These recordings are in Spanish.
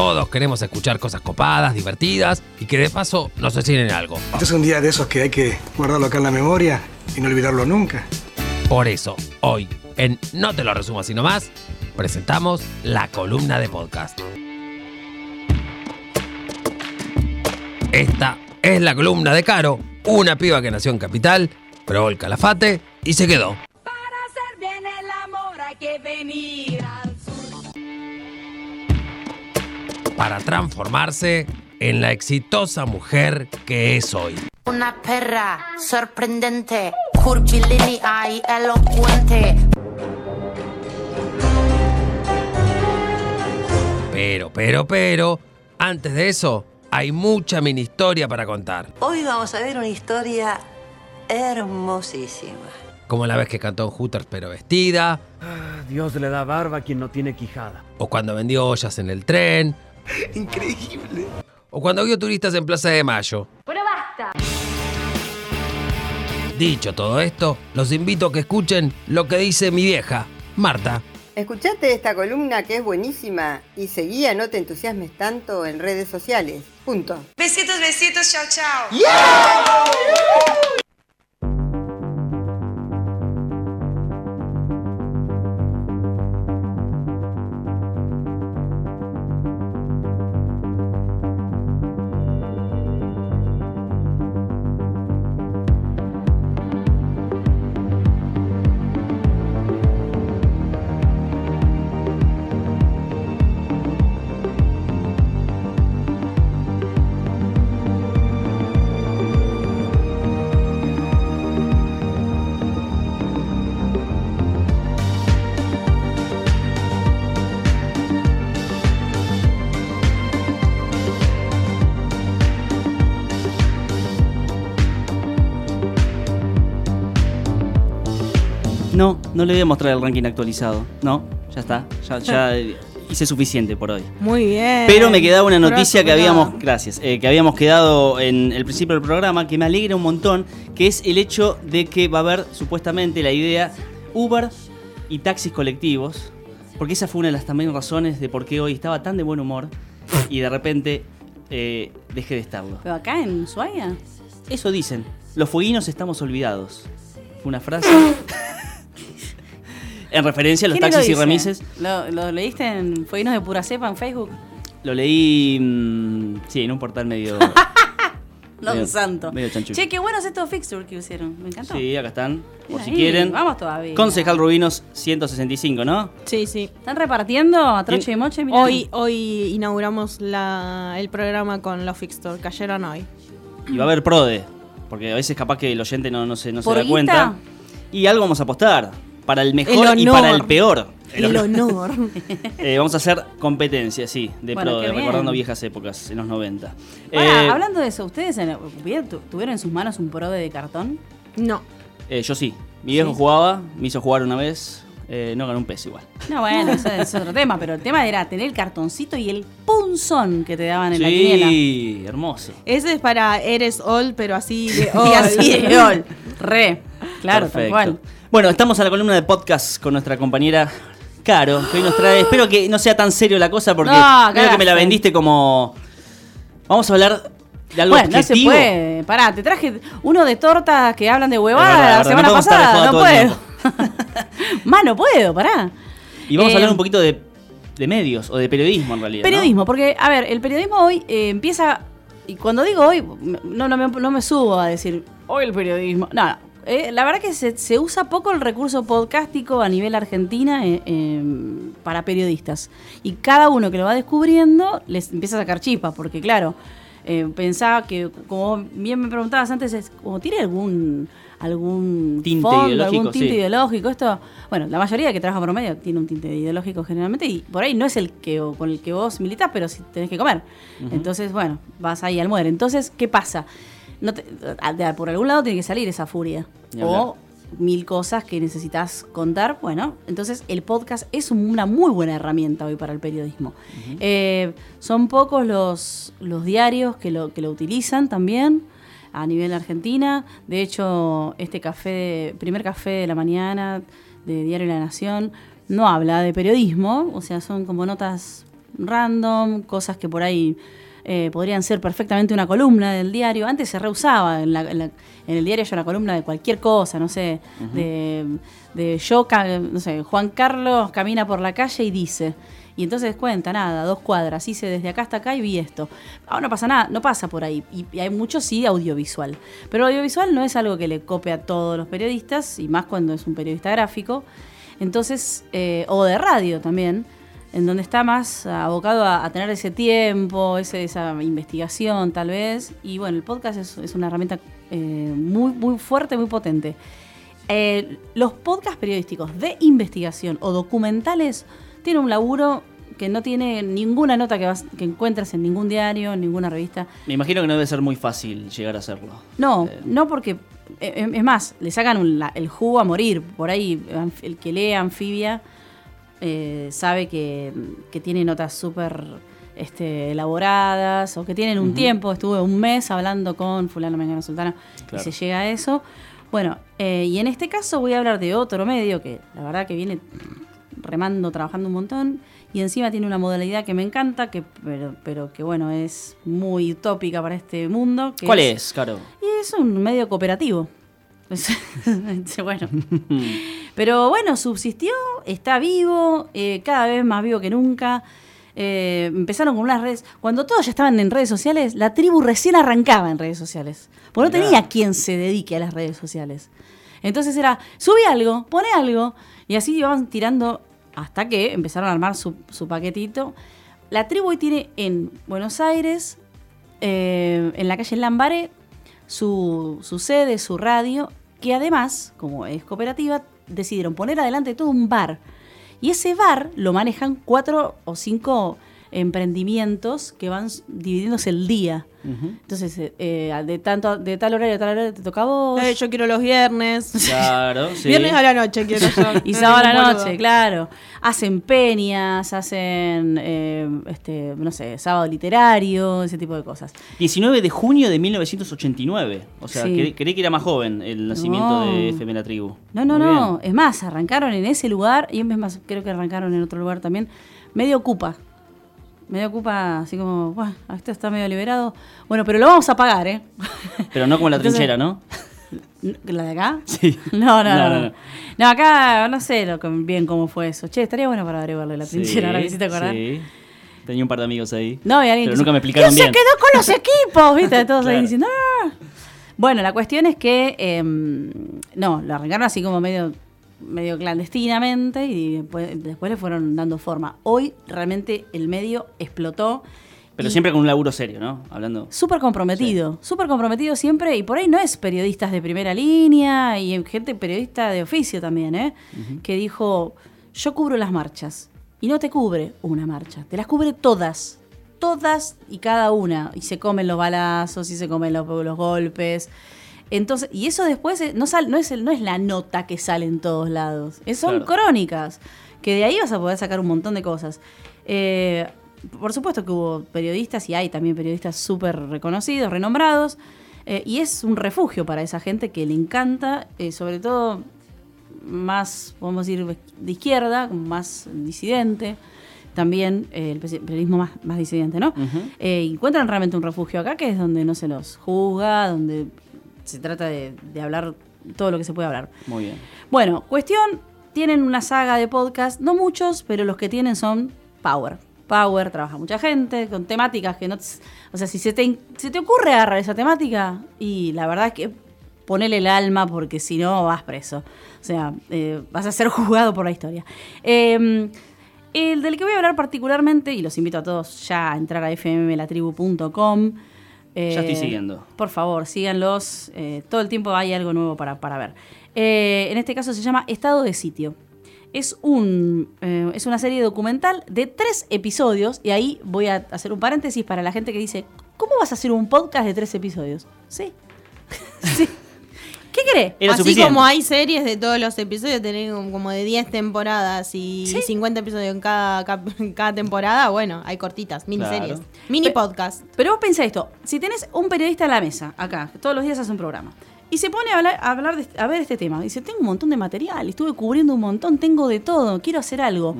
todos queremos escuchar cosas copadas, divertidas y que de paso nos enseñen algo. Este es un día de esos que hay que guardarlo acá en la memoria y no olvidarlo nunca. Por eso, hoy, en No te lo resumo así nomás, presentamos la columna de podcast. Esta es la columna de Caro, una piba que nació en Capital, probó el calafate y se quedó. Para hacer bien el amor hay que venir al Para transformarse en la exitosa mujer que es hoy. Una perra sorprendente, curvilínea y elocuente. Pero, pero, pero, antes de eso, hay mucha mini historia para contar. Hoy vamos a ver una historia hermosísima. Como la vez que cantó en Hooters pero vestida, Dios le da barba a quien no tiene quijada. o cuando vendió ollas en el tren, Increíble. o cuando vio turistas en Plaza de Mayo. Pero basta. Dicho todo esto, los invito a que escuchen lo que dice mi vieja, Marta. Escuchate esta columna que es buenísima y seguí a No te entusiasmes tanto en redes sociales. Punto. Besitos, besitos, chao, chao. No, no le voy a mostrar el ranking actualizado. No, ya está. Ya, ya hice suficiente por hoy. Muy bien. Pero me quedaba una noticia que habíamos, gracias, eh, que habíamos quedado en el principio del programa, que me alegra un montón, que es el hecho de que va a haber supuestamente la idea Uber y taxis colectivos, porque esa fue una de las también razones de por qué hoy estaba tan de buen humor y de repente eh, dejé de estarlo. Pero acá en Ushuaia. Eso dicen, los fueguinos estamos olvidados. Fue una frase en referencia a los ¿Quién lo taxis y remises. ¿Lo, lo leíste en Fueguinos de Pura Cepa en Facebook? Lo leí, sí, en un portal medio... No, medio- santo. Medio. Che, qué buenos estos fixtures que hicieron. Me encantó. Sí, acá están, por si quieren. Vamos todavía. Concejal Rubinos 165, ¿no? Sí, sí. ¿Están repartiendo a troche y moche? Mirá. Hoy, hoy inauguramos la, el programa con los Fixtor. Cayeron hoy. Y va a haber PRODE, porque a veces capaz que el oyente no, no se, no se ¿Por da guita? cuenta. Y algo vamos a apostar, para el mejor El y para el peor. El honor. Eh, vamos a hacer competencia, sí, de Bueno, recordando viejas épocas, en los 90. Pará, Eh, hablando de eso, ¿ustedes en- ¿vieron- tu- tuvieron en sus manos un prode de cartón? No. eh, yo sí, mi viejo ¿Sí? jugaba, me hizo jugar una vez, eh, no ganó un peso igual. No, bueno, eso es otro tema, pero el tema era tener el cartoncito y el punzón que te daban en la quiniela. Sí, hermoso. Ese es para Eres All, pero así de Y All. así de gol. Re. Claro, tal Perfecto. cual. Bueno, estamos a la columna de podcast con nuestra compañera Caro, que hoy nos trae. Espero que no sea tan serio la cosa porque No, creo que me la vendiste como. Vamos a hablar de algo Bueno, no se puede. Pará, te traje uno de tortas que hablan de huevada verdad, la verdad, semana no pasada. No puedo. Más no puedo, pará. Y vamos a Eh, hablar un poquito de, de medios o de periodismo en realidad. ¿no? Periodismo, porque, a ver, el periodismo hoy eh, empieza. Y cuando digo hoy, no, no, me, no me subo a decir hoy el periodismo. No, no. Eh, la verdad que se, se usa poco el recurso podcástico a nivel argentina eh, eh, para periodistas. Y cada uno que lo va descubriendo les empieza a sacar chispas, porque claro, eh, pensaba que, como bien me preguntabas antes, es como tiene algún algún Tinte fondo, ideológico, algún tinte sí. ideológico. Esto, bueno, la mayoría que trabaja por medio tiene un tinte ideológico generalmente y por ahí no es el que con el que vos militás, pero sí tenés que comer. Ujú. Entonces, bueno, vas ahí al muere. Entonces, ¿qué pasa? No te- de- por algún lado tiene que salir esa furia. O mil cosas que necesitas contar. Bueno, entonces el podcast es una muy buena herramienta hoy para el periodismo. Eh, son pocos los, los diarios que lo, que lo utilizan también a nivel Argentina. De hecho, este café, primer café de la mañana de Diario La Nación, no habla de periodismo, o sea, son como notas random, cosas que por ahí eh, podrían ser perfectamente una columna del diario. Antes se reusaba, en, la- en la- en el diario hay una columna de cualquier cosa, no sé, de, de yo, no sé, Juan Carlos camina por la calle y dice. Y entonces cuenta, nada, dos cuadras, hice desde acá hasta acá y vi esto. Ahora no pasa nada, no pasa por ahí. Y, y hay mucho sí audiovisual. Pero audiovisual no es algo que le cope a todos los periodistas, y más cuando es un periodista gráfico. Entonces, eh, o de radio también, en donde está más abocado a, a tener ese tiempo, ese- esa investigación tal vez. Y bueno, el podcast es, es una herramienta eh, muy, muy fuerte, muy potente. Eh, los podcasts periodísticos de investigación o documentales tienen un laburo que no tiene ninguna nota que, vas, que encuentres en ningún diario, en ninguna revista. Me imagino que no debe ser muy fácil llegar a hacerlo. No, no porque, eh, es más, le sacan un- la- el jugo a morir. Por ahí, el que lee Anfibia eh, sabe que, que tiene notas súper este, elaboradas o que tienen un tiempo. Estuve un mes hablando con fulano, mengano, sultana Claro. y se llega a eso. Bueno, eh, y en este caso voy a hablar de otro medio que la verdad que viene remando, trabajando un montón y encima tiene una modalidad que me encanta, que pero, pero que bueno, es muy utópica para este mundo. que ¿Cuál es, Caro? y es un medio cooperativo. bueno. Pero bueno, subsistió, está vivo, eh, cada vez más vivo que nunca. Eh, empezaron con unas redes. Cuando todos ya estaban en redes sociales, la tribu recién arrancaba en redes sociales. Porque no tenía quien se dedique a las redes sociales. Entonces era, subí algo, pone algo. Y así iban tirando hasta que empezaron a armar su, su paquetito. La tribu hoy tiene en Buenos Aires, eh, en la calle Lambaré, su, su sede, su radio, que además, como es cooperativa, decidieron poner adelante todo un bar. Y ese bar lo manejan cuatro o cinco emprendimientos que van dividiéndose el día. Entonces, eh, de tanto de tal horario a tal horario te toca a vos. Eh, yo quiero los viernes. Claro, sí. Viernes a la noche quiero yo. y No sábado a la noche, claro. Hacen peñas, hacen, eh, este, no sé, sábado literario, ese tipo de cosas. 19 de junio de 1989. O sea, Sí. cre- creí que era más joven el nacimiento No. de FM La Tribu. No, no, Muy no. bien. Es más, arrancaron en ese lugar y es más, creo que arrancaron en otro lugar también. Medio ocupa. Medio ocupa, así como, bueno, esto está medio liberado. Bueno, pero lo vamos a pagar, ¿eh? Pero no como la Entonces- trinchera, ¿no? ¿La de acá? Sí. No, no, no. No, No, acá no sé lo bien cómo fue eso. Che, estaría bueno para averiguarle la trinchera, ahora que hiciste acordar. Sí. Tenía un par de amigos ahí. No, y alguien pero que nunca me explicaron ¿Quién bien. se quedó con los equipos? ¿Viste? Todos ahí diciendo, "Ah". Bueno, la cuestión es que, em, no, lo arrancaron así como medio, medio clandestinamente y después, después le fueron dando forma. Hoy realmente el medio explotó. Pero y- siempre con un laburo serio, ¿no? Hablando. Súper comprometido, súper comprometido siempre, y por ahí no es periodistas de primera línea, y gente periodista de oficio también, ¿eh? Que dijo, yo cubro las marchas, y no te cubre una marcha, te las cubre todas, todas y cada una, y se comen los balazos, y se comen los, los golpes. Entonces, y eso después eh, no, sal- no, es no es la nota que sale en todos lados, es- son Claro. crónicas, que de ahí vas a poder sacar un montón de cosas. Eh, por supuesto que hubo periodistas y hay también periodistas súper reconocidos, renombrados, eh, y es un refugio para esa gente que le encanta, eh, sobre todo más, podemos decir, de izquierda, más disidente, también eh, el peri- periodismo más, más disidente, ¿no? Eh, encuentran realmente un refugio acá que es donde no se los juzga, donde se trata de, de hablar todo lo que se puede hablar. Muy bien. Bueno, cuestión, tienen una saga de podcast, no muchos, pero los que tienen son Power. Power, trabaja mucha gente, con temáticas que no... o sea, si se te, se te ocurre agarrar esa temática, y la verdad es que ponele el alma porque si no vas preso. O sea, eh, vas a ser juzgado por la historia. Eh, el del que voy a hablar particularmente, y los invito a todos ya a entrar a fmlatribu.com. eh, Ya estoy siguiendo. Por favor, síganlos. eh, todo el tiempo hay algo nuevo para, para ver. Eh, en este caso se llama Estado de Sitio. Es, un, es una serie documental de tres episodios, y ahí voy a hacer un paréntesis para la gente que dice, ¿cómo vas a hacer un podcast de tres episodios? Sí. sí. ¿Qué querés? Era Así suficiente. como hay series de todos los episodios, tener como de 10 temporadas y 50 episodios en cada, cap- en cada temporada, bueno, hay cortitas, miniseries. Claro. Mini Pe- podcast. Pero vos pensá esto, si tenés un periodista en la mesa, acá, que todos los días hace un programa, Y se pone a hablar, a, hablar de- a ver este tema. Dice, tengo un montón de material, estuve cubriendo un montón, tengo de todo, quiero hacer algo.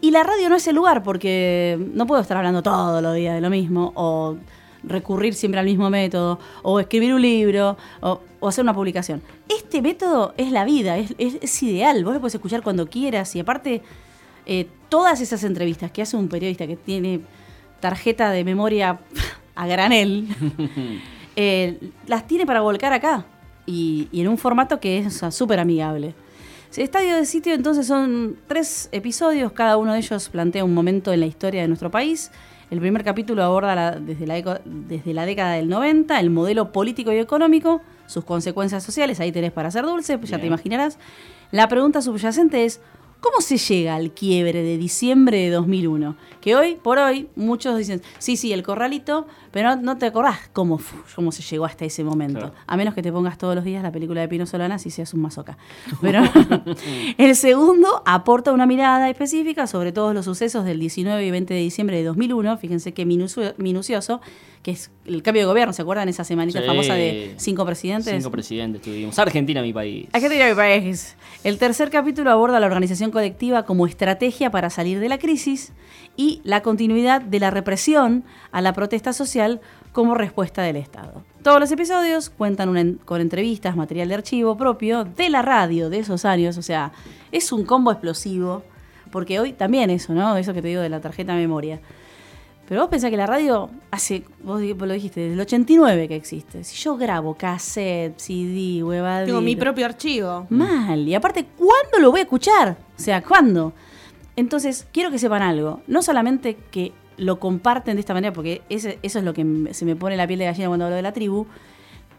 Y la radio no es el lugar porque no puedo estar hablando todos los días de lo mismo o recurrir siempre al mismo método o escribir un libro o, o hacer una publicación. Este método es la vida, es, es- es ideal, vos lo puedes escuchar cuando quieras y aparte eh, todas esas entrevistas que hace un periodista que tiene tarjeta de memoria a granel, eh, las tiene para volcar acá y, y en un formato que es o sea, súper amigable. Estadio de sitio entonces son tres episodios, cada uno de ellos plantea un momento en la historia de nuestro país. El primer capítulo aborda la- desde, la desde la década del 90 el modelo político y económico, sus consecuencias sociales, ahí tenés para hacer dulce, pues ya te imaginarás. La pregunta subyacente es, ¿cómo se llega al quiebre de diciembre de 2001? Que hoy por hoy muchos dicen, sí, sí, el corralito, pero no, te acordás cómo, cómo se llegó hasta ese momento. Claro. A menos que te pongas todos los días la película de Pino Solanas y seas un masoca. Pero el segundo aporta una mirada específica sobre todos los sucesos del 19 y 20 de diciembre de 2001. Fíjense qué minucio- minucioso, que es el cambio de gobierno. ¿Se acuerdan esa semanita Sí. famosa de cinco presidentes? Cinco presidentes tuvimos. Argentina, mi país. Argentina, mi país. El tercer capítulo aborda la organización colectiva como estrategia para salir de la crisis y la continuidad de la represión a la protesta social como respuesta del Estado. Todos los episodios cuentan con entrevistas, material de archivo propio de la radio de esos años, o sea, es un combo explosivo, porque hoy también eso, ¿no? Eso que te digo de la tarjeta de memoria. Pero vos pensás que la radio hace, vos lo dijiste, desde el 89 que existe. Si yo grabo cassette, CD, huevadita. Tengo mi propio archivo. Mal. Y aparte, ¿cuándo lo voy a escuchar? O sea, ¿cuándo? Entonces, quiero que sepan algo. No solamente que lo comparten de esta manera, porque ese- eso es lo que se me pone la piel de gallina cuando hablo de la tribu.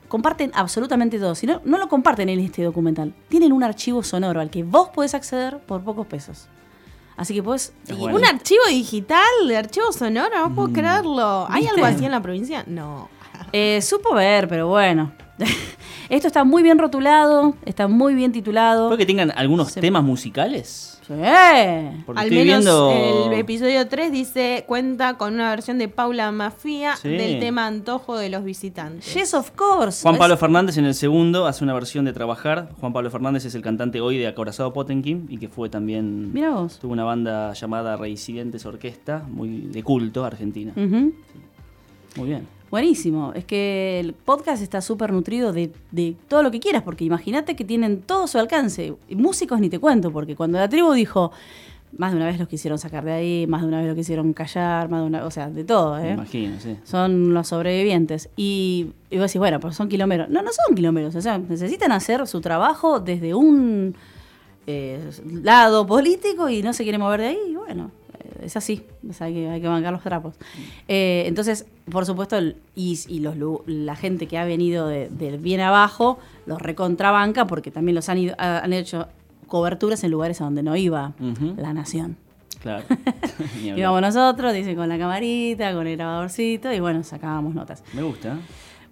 Comparten absolutamente todo. Si no, no lo comparten en este documental. Tienen un archivo sonoro al que vos podés acceder por pocos pesos. Así que podés. Bueno. ¿Un archivo digital de archivo sonoro? No puedo creerlo. ¿Hay ¿Viste? algo así en la provincia? No. Eh, supo ver, pero bueno. Esto está muy bien rotulado, está muy bien titulado. ¿Puede que tengan algunos Se- temas musicales? Sí. Porque Al estoy menos viendo. el episodio 3 dice cuenta con una versión de Paula Mafia Sí. del tema Antojo de los visitantes. Yes, of course. Juan Es- Pablo Fernández en el segundo hace una versión de Trabajar. Juan Pablo Fernández es el cantante hoy de Acorazado Potenkin y que fue también. Mira vos. Tuvo una banda llamada Reincidentes Orquesta, muy de culto, argentina. Ujú. Muy bien. Buenísimo. Es que el podcast está súper nutrido de, de todo lo que quieras, porque imagínate que tienen todo su alcance. Músicos ni te cuento, porque cuando la tribu dijo, más de una vez los quisieron sacar de ahí, más de una vez lo quisieron callar, más de una, o sea, de todo, Me ¿eh? imagino, sí. Son los sobrevivientes. Y, y vos decís, bueno, pero son kilómetros. No, no son kilómetros. O sea, necesitan hacer su trabajo desde un eh, lado político y no se quiere mover de ahí. Y bueno, es así. O sea, hay, que, hay que bancar los trapos. Eh, entonces, por supuesto, el- y, y los, la gente que ha venido de- del bien abajo los recontrabanca porque también los han, ido- han hecho coberturas en lugares a donde no iba la nación. Claro. Íbamos nosotros, dice, con la camarita, con el grabadorcito, y bueno, sacábamos notas. Me gusta.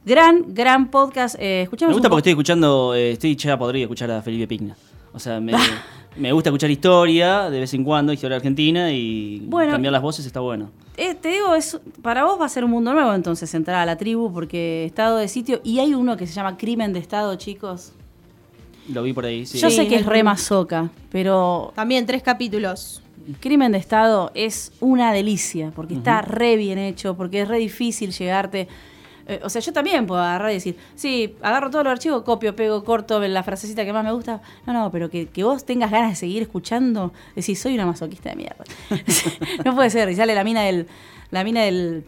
Gran, gran podcast. Eh, escuchamos Me gusta porque po- estoy escuchando, eh, estoy ya podría escuchar a Felipe Pigna. O sea, me, me gusta escuchar historia de vez en cuando, historia argentina y Bueno. cambiar las voces está bueno. Eh, te digo, es, para vos va a ser un mundo nuevo entonces entrar a la tribu, porque estado de sitio, y hay uno que se llama Crimen de Estado, chicos. Lo vi por ahí, sí. Yo Sí, sé que es re masoca, pero También tres capítulos. Crimen de Estado es una delicia, porque está re bien hecho, porque es re difícil llegarte. Eh, o sea, yo también puedo agarrar y decir, sí, agarro todos los archivos, copio, pego, corto la frasecita que más me gusta. No, no, pero que, que vos tengas ganas de seguir escuchando, decís, soy una masoquista de mierda. no puede ser. Y sale la mina del. La mina del.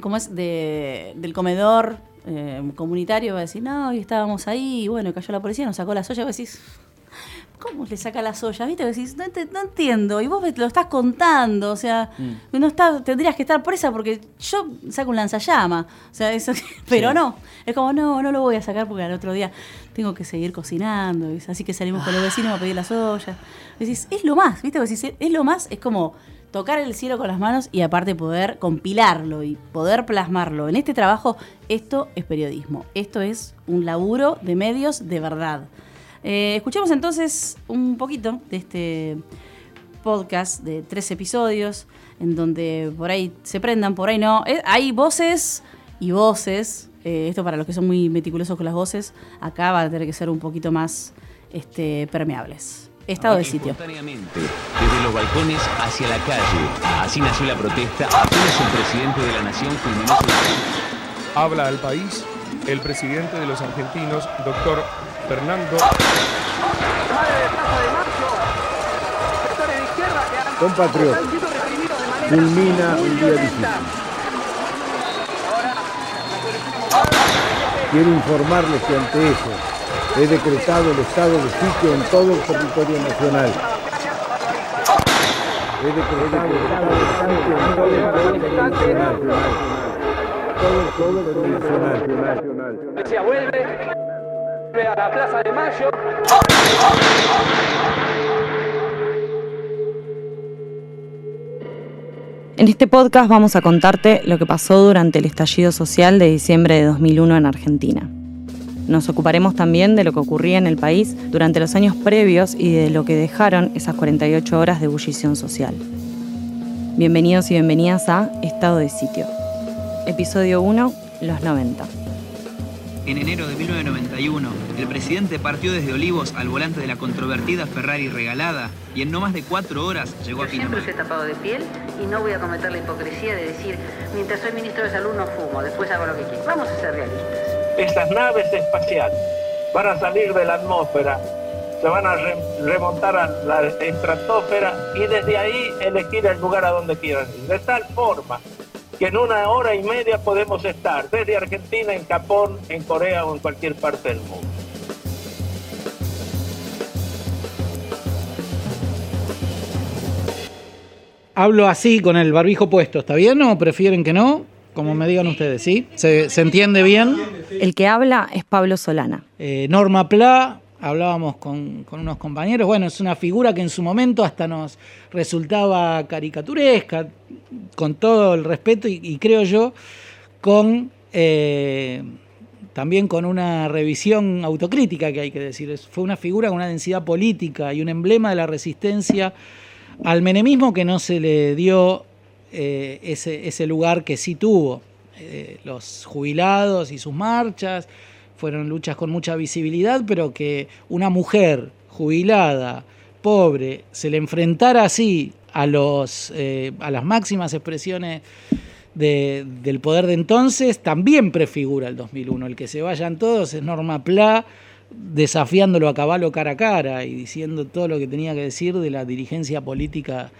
¿Cómo es? De, del comedor eh, comunitario, va a decir, no, y estábamos ahí, y bueno, cayó la policía, nos sacó la soya, y vos decís. ¿Cómo le saca las ollas? ¿Viste? Decís, no, no entiendo. Y vos me lo estás contando. O sea, Mm. no está, tendrías que estar presa porque yo saco un lanzallama. O sea, eso, pero Sí. no. Es como, no, no lo voy a sacar porque al otro día tengo que seguir cocinando. Así que salimos con los vecinos a pedir las ollas. Decís, es lo más, ¿viste? Decís, es lo más, es como tocar el cielo con las manos y aparte poder compilarlo y poder plasmarlo. En este trabajo, esto es periodismo. Esto es un laburo de medios de verdad. Eh, escuchemos entonces un poquito de este podcast de tres episodios, en donde por ahí se prendan, por ahí no. Eh, hay voces y voces Eh, esto para los que son muy meticulosos con las voces, acá va a tener que ser un poquito más este, permeables. Estado de sitio. Desde los balcones hacia la calle. Así nació la protesta apenas el presidente de la nación culminó su Habla al país el presidente de los argentinos, doctor Fernando. Compatriota, culmina un día difícil. Quiero informarles que ante eso he decretado el estado de sitio en todo el territorio nacional. He decretado el estado de sitio en todo el territorio nacional. Todo, todo el territorio nacional. Vuelve a la Plaza de Mayo. En este podcast vamos a contarte lo que pasó durante el estallido social de diciembre de 2001 en Argentina. Nos ocuparemos también de lo que ocurría en el país durante los años previos y de lo que dejaron esas 48 horas de ebullición social. Bienvenidos y bienvenidas a Estado de Sitio. Episodio 1, los 90. En enero de 1991, el presidente partió desde Olivos al volante de la controvertida Ferrari regalada y en no más de cuatro horas llegó a Siempre Pinamar. os he tapado de piel y no voy a cometer la hipocresía de decir, mientras soy ministro de salud no fumo, después hago lo que quiero. Vamos a ser realistas. Estas naves espaciales van a salir de la atmósfera, se van a re- remontar a la estratosfera y desde ahí elegir el lugar a donde quieran ir. De tal forma que en una hora y media podemos estar desde Argentina, en Japón, en Corea o en cualquier parte del mundo. Hablo así con el barbijo puesto, ¿está bien o prefieren que no? Como me digan ustedes, ¿sí? ¿Se, se entiende bien? El que habla es Pablo Solana. Eh, Norma Pla, hablábamos con, unos compañeros, bueno, es una figura que en su momento hasta nos resultaba caricaturesca, con todo el respeto y, creo yo, con eh, también con una revisión autocrítica que hay que decir. Fue una figura con una densidad política y un emblema de la resistencia al menemismo que no se le dio eh, ese, ese lugar que sí tuvo. Eh, los jubilados y sus marchas fueron luchas con mucha visibilidad, pero que una mujer jubilada, pobre, se le enfrentara así a, los, eh, a las máximas expresiones de- del poder de entonces, también prefigura el 2001. El que se vayan todos es Norma Pla desafiándolo a caballo cara a cara y diciendo todo lo que tenía que decir de la dirigencia política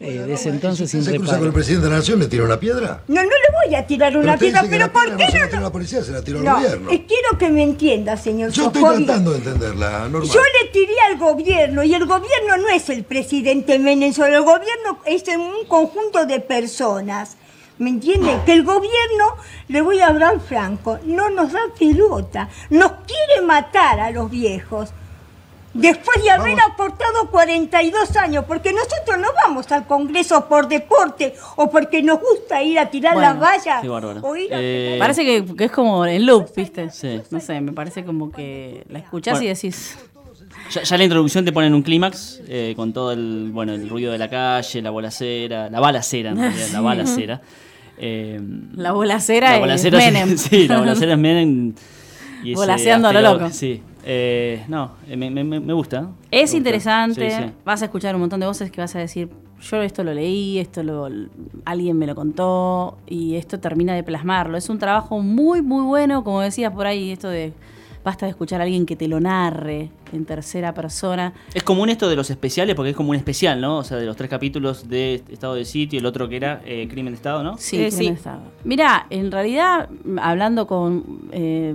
eh, de ese entonces sin ¿Se cruza con reparo. el presidente de la nación? ¿Le tira una piedra? No, no le voy a tirar una piedra, pero ¿por qué no se la la policía, se la tiró al No, gobierno. eh, quiero que me entienda, señor Yo estoy tratando de entenderla, Norma. Yo le tiré al gobierno y el gobierno no es el presidente Menem solo, el gobierno es un conjunto de personas. ¿Me entiende? Que el gobierno, le voy a hablar franco, no nos da pelota, nos quiere matar a los viejos. Después de haber aportado 42 años, porque nosotros no vamos al Congreso por deporte o porque nos gusta ir a tirar Bueno, las vallas Qué bárbaro. o ir a Eh, Parece que, que es como el loop, ¿viste? Sí. No sé, me parece como que la escuchás Bueno. y decís. Ya, ya la introducción te ponen un clímax eh, con todo el bueno el ruido de la calle, la bolacera, la balacera en realidad, la Sí. balacera. Eh, La bolacera la es sí, Menem. Sí, la bolacera es Menem. y ese Volaseando a lo loco. Sí. Eh, no, eh, me, me- me gusta. Me Es gusta. interesante, Sí, sí. vas a escuchar un montón de voces que vas a decir, yo esto lo leí, esto lo alguien me lo contó y esto termina de plasmarlo. Es un trabajo muy muy bueno, como decías por ahí, esto de basta de escuchar a alguien que te lo narre en tercera persona. Es común esto de los especiales, porque es como un especial, ¿no? O sea, de los tres capítulos de Estado de Sitio, el otro que era eh, Crimen de Estado, ¿no? Sí, crimen de Estado. Mira, en realidad, hablando con eh,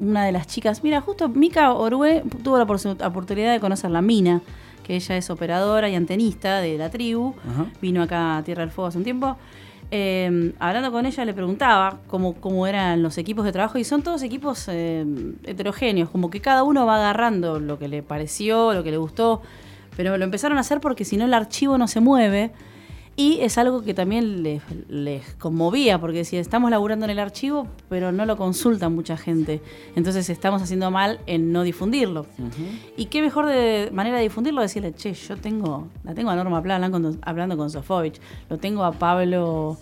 una de las chicas, mira, justo Mica Orue tuvo la oportunidad de conocer la Mina, que ella es operadora y antenista de la tribu, Ajá. vino acá a Tierra del Fuego hace un tiempo. Eh, hablando con ella le preguntaba cómo, cómo eran los equipos de trabajo y son todos equipos eh, heterogéneos, como que cada uno va agarrando lo que le pareció, lo que le gustó, pero lo empezaron a hacer porque si no el archivo no se mueve y es algo que también les, les conmovía, porque si estamos laburando en el archivo, pero no lo consulta mucha gente, entonces estamos haciendo mal en no difundirlo. Y qué mejor de manera de difundirlo decirle, che, yo tengo, la tengo a Norma Pla hablando con, hablando con Sofovich, lo tengo a Pablo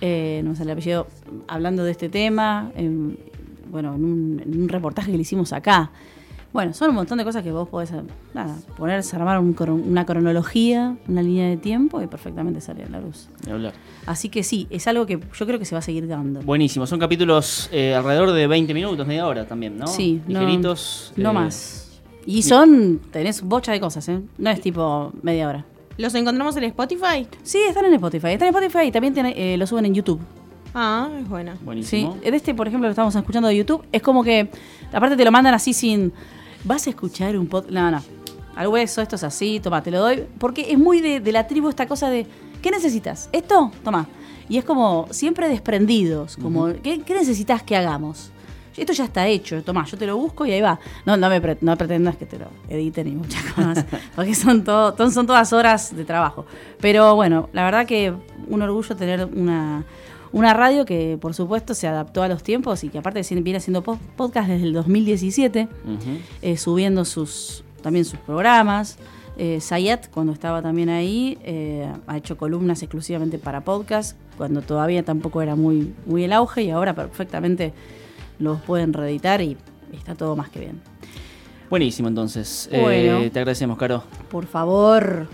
eh, no sale el apellido, hablando de este tema, en- bueno, en un, en un reportaje que le hicimos acá. Bueno, son un montón de cosas que vos podés nada, ponerse, armar un una cronología, una línea de tiempo y perfectamente sale a la luz. Ni hablar. Así que sí, es algo que yo creo que se va a seguir dando. Buenísimo, son capítulos eh, alrededor de 20 minutos, media hora también, ¿no? Sí, Ligeritos. no eh, más. Y son, tenés bocha de cosas, ¿eh? No es tipo media hora. ¿Los encontramos en Spotify? Sí, están en Spotify. Están en Spotify y también tiene- eh, lo suben en YouTube. Ah, es buena. Sí, Buenísimo. en este, por ejemplo, lo estamos escuchando de YouTube. Es como que, aparte te lo mandan así sin. ¿Vas a escuchar un podcast? No, no. Al hueso, esto es así, toma, te lo doy. Porque es muy de, de la tribu esta cosa de. ¿Qué necesitas? ¿Esto? Toma. Y es como siempre desprendidos. Como, ¿qué, qué necesitas que hagamos? Esto ya está hecho, toma, yo te lo busco y ahí va. No, no me pre- no pretendas que te lo edite ni muchas cosas, porque son, todo, son todas horas de trabajo. Pero bueno, la verdad que un orgullo tener una, una radio que por supuesto se adaptó a los tiempos y que aparte viene haciendo po- podcast desde el 2017, Ujú. eh, subiendo sus también sus programas. Eh, Sayat, cuando estaba también ahí, eh, ha hecho columnas exclusivamente para podcast, cuando todavía tampoco era muy, muy el auge y ahora perfectamente los pueden reeditar y está todo más que bien. Buenísimo, entonces. Bueno. Eh, te agradecemos, Caro. Por favor.